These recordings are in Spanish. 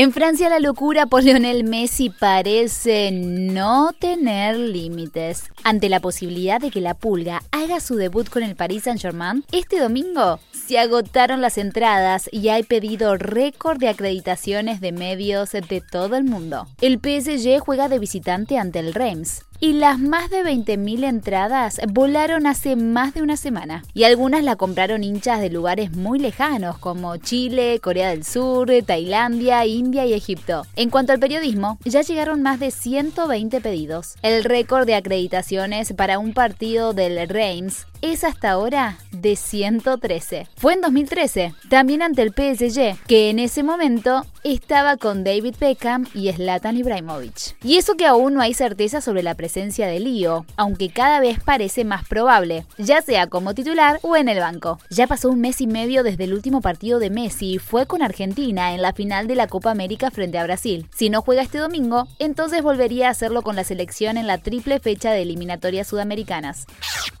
En Francia la locura por Lionel Messi parece no tener límites. Ante la posibilidad de que la Pulga haga su debut con el Paris Saint-Germain, este domingo se agotaron las entradas y hay pedido récord de acreditaciones de medios de todo el mundo. El PSG juega de visitante ante el Reims y las más de 20.000 entradas volaron hace más de una semana. Y algunas la compraron hinchas de lugares muy lejanos como Chile, Corea del Sur, Tailandia, India y Egipto. En cuanto al periodismo, ya llegaron más de 120 pedidos. El récord de acreditaciones para un partido del Reims es hasta ahora de 113. Fue en 2013, también ante el PSG, que en ese momento estaba con David Beckham y Zlatan Ibrahimovic. Y eso que aún no hay certeza sobre la presencia de Lío, aunque cada vez parece más probable, ya sea como titular o en el banco. Ya pasó un mes y medio desde el último partido de Messi y fue con Argentina en la final de la Copa América frente a Brasil. Si no juega este domingo, entonces volvería a hacerlo con la selección en la triple fecha de eliminatorias sudamericanas.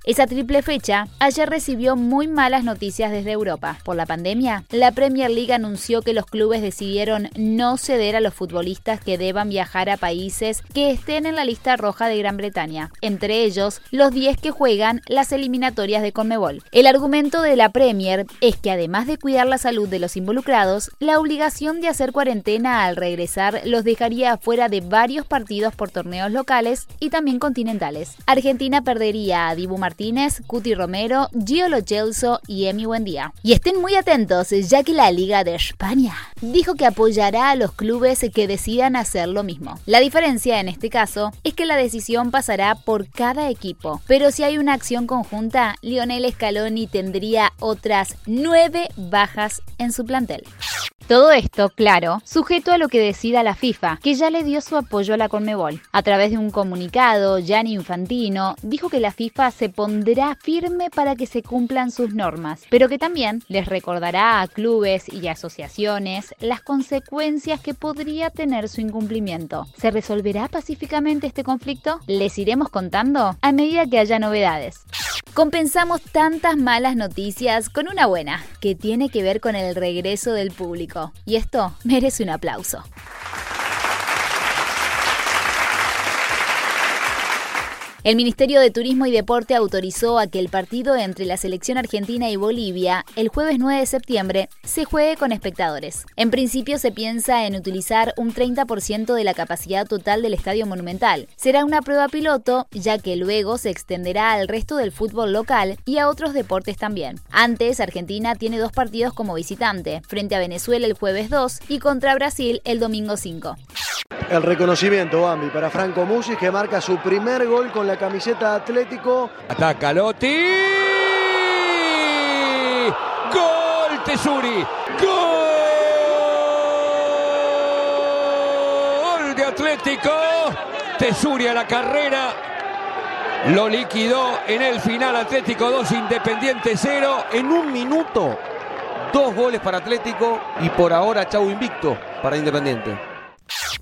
Esa triple fecha ayer recibió muy malas noticias desde Europa. Por la pandemia, la Premier League anunció que los clubes decidieron no ceder a los futbolistas que deban viajar a países que estén en la lista roja de Gran Bretaña, entre ellos los 10 que juegan las eliminatorias de Conmebol. El argumento de la Premier es que además de cuidar la salud de los involucrados, la obligación de hacer cuarentena al regresar los dejaría fuera de varios partidos por torneos locales y también continentales. Argentina perdería a Dibu Martínez, Cuti Romero, Gio Lo Celso y Emi Buendía. Y estén muy atentos, ya que la Liga de España dijo que apoyará a los clubes que decidan hacer lo mismo. La diferencia en este caso es que la decisión pasará por cada equipo, pero si hay una acción conjunta, Lionel Scaloni tendría otras nueve bajas en su plantel. Todo esto, claro, sujeto a lo que decida la FIFA, que ya le dio su apoyo a la Conmebol. A través de un comunicado, Gianni Infantino dijo que la FIFA se pondrá firme para que se cumplan sus normas, pero que también les recordará a clubes y asociaciones las consecuencias que podría tener su incumplimiento. ¿Se resolverá pacíficamente este conflicto? Les iremos contando a medida que haya novedades. Compensamos tantas malas noticias con una buena, que tiene que ver con el regreso del público. Y esto merece un aplauso. El Ministerio de Turismo y Deporte autorizó a que el partido entre la selección argentina y Bolivia, el jueves 9 de septiembre, se juegue con espectadores. En principio se piensa en utilizar un 30% de la capacidad total del Estadio Monumental. Será una prueba piloto, ya que luego se extenderá al resto del fútbol local y a otros deportes también. Antes, Argentina tiene dos partidos como visitante, frente a Venezuela el jueves 2 y contra Brasil el domingo 5. El reconocimiento, Bambi, para Franco Musis, que marca su primer gol con la camiseta Atlético. Ataca Lotti. Gol Tesuri. Gol de Atlético. Tesuri a la carrera. Lo liquidó en el final Atlético 2, Independiente 0. En un minuto, dos goles para Atlético y por ahora Chau invicto para Independiente.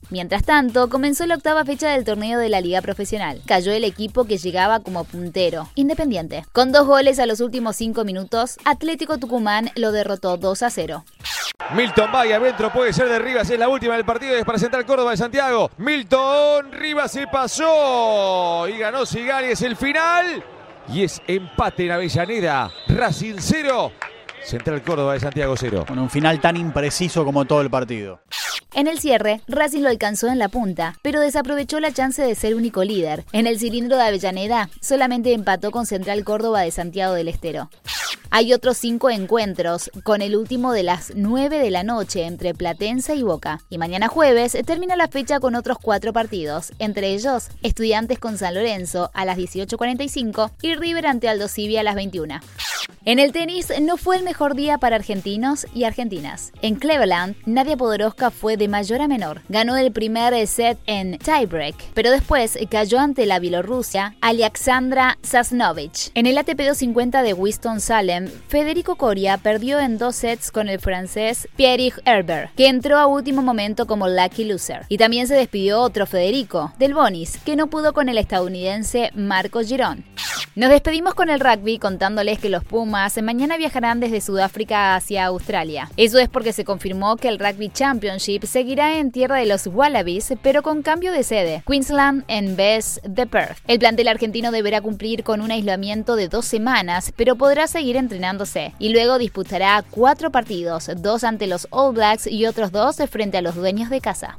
Mientras tanto, comenzó la octava fecha del torneo de la Liga Profesional. Cayó el equipo que llegaba como puntero, Independiente. Con dos goles a los últimos cinco minutos, Atlético Tucumán lo derrotó 2 a 0. Milton Vaya adentro, puede ser de Rivas, es la última del partido, es para Central Córdoba de Santiago. Milton Rivas se pasó y ganó Sigali, es el final. Y es empate en Avellaneda. Racing 0, Central Córdoba de Santiago 0. Con un final tan impreciso como todo el partido. En el cierre, Racing lo alcanzó en la punta, pero desaprovechó la chance de ser único líder. En el cilindro de Avellaneda, solamente empató con Central Córdoba de Santiago del Estero. Hay otros cinco encuentros, con el último de las 9 de la noche entre Platense y Boca. Y mañana jueves termina la fecha con otros cuatro partidos, entre ellos Estudiantes con San Lorenzo a las 18.45 y River ante Aldo Civi a las 21. En el tenis no fue el mejor día para argentinos y argentinas. En Cleveland, Nadia Podoroska fue de mayor a menor. Ganó el primer set en tiebreak, pero después cayó ante la Bielorrusia Alexandra Sasnovich. En el ATP 250 de Winston-Salem, Federico Coria perdió en dos sets con el francés Pierre Herbert, que entró a último momento como lucky loser. Y también se despidió otro Federico, del Bonis, que no pudo con el estadounidense Marco Girón. Nos despedimos con el rugby contándoles que los Pumas mañana viajarán desde Sudáfrica hacia Australia. Eso es porque se confirmó que el Rugby Championship seguirá en tierra de los Wallabies, pero con cambio de sede, Queensland en vez de Perth. El plantel argentino deberá cumplir con un aislamiento de dos semanas, pero podrá seguir entrenándose y luego disputará cuatro partidos, dos ante los All Blacks y otros dos frente a los dueños de casa.